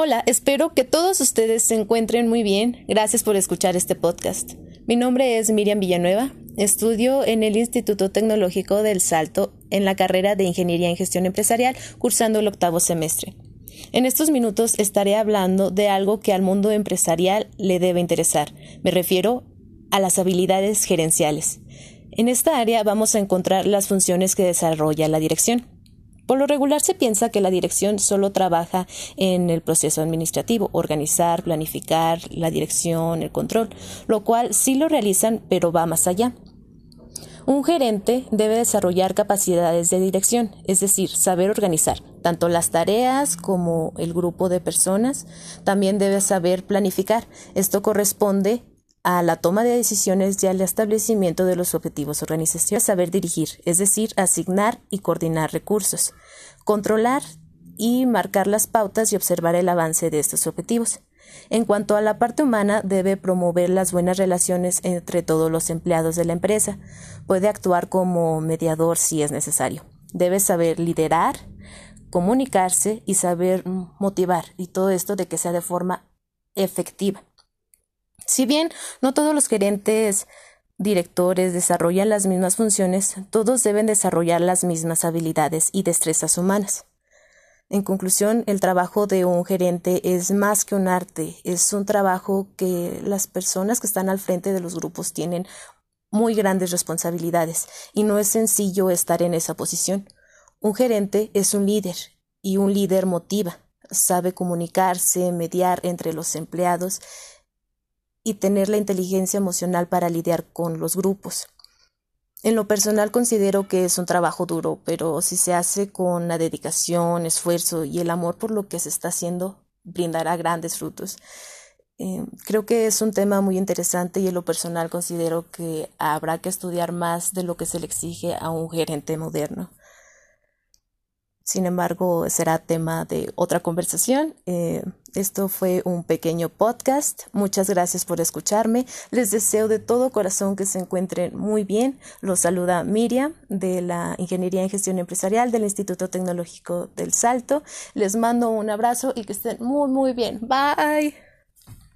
Hola, espero que todos ustedes se encuentren muy bien. Gracias por escuchar este podcast. Mi nombre es Miriam Villanueva. Estudio en el Instituto Tecnológico del Salto en la carrera de Ingeniería en Gestión Empresarial, cursando el octavo semestre. En estos minutos estaré hablando de algo que al mundo empresarial le debe interesar. Me refiero a las habilidades gerenciales. En esta área vamos a encontrar las funciones que desarrolla la dirección. Por lo regular se piensa que la dirección solo trabaja en el proceso administrativo, organizar, planificar, la dirección, el control, lo cual sí lo realizan, pero va más allá. Un gerente debe desarrollar capacidades de dirección, es decir, saber organizar tanto las tareas como el grupo de personas. También debe saber planificar. Esto corresponde a la toma de decisiones y al establecimiento de los objetivos organizacionales. Saber dirigir, es decir, asignar y coordinar recursos, controlar y marcar las pautas y observar el avance de estos objetivos. En cuanto a la parte humana, debe promover las buenas relaciones entre todos los empleados de la empresa. Puede actuar como mediador si es necesario. Debe saber liderar, comunicarse y saber motivar, y todo esto de que sea de forma efectiva. Si bien no todos los gerentes directores desarrollan las mismas funciones, todos deben desarrollar las mismas habilidades y destrezas humanas. En conclusión, el trabajo de un gerente es más que un arte, es un trabajo que las personas que están al frente de los grupos tienen muy grandes responsabilidades y no es sencillo estar en esa posición. Un gerente es un líder y un líder motiva, sabe comunicarse, mediar entre los empleados y tener la inteligencia emocional para lidiar con los grupos. En lo personal considero que es un trabajo duro, pero si se hace con la dedicación, esfuerzo y el amor por lo que se está haciendo, brindará grandes frutos. Eh, creo que es un tema muy interesante y en lo personal considero que habrá que estudiar más de lo que se le exige a un gerente moderno. Sin embargo, será tema de otra conversación. Eh, esto fue un pequeño podcast. Muchas gracias por escucharme. Les deseo de todo corazón que se encuentren muy bien. Los saluda Miriam de la Ingeniería en Gestión Empresarial del Instituto Tecnológico del Salto. Les mando un abrazo y que estén muy, muy bien. Bye.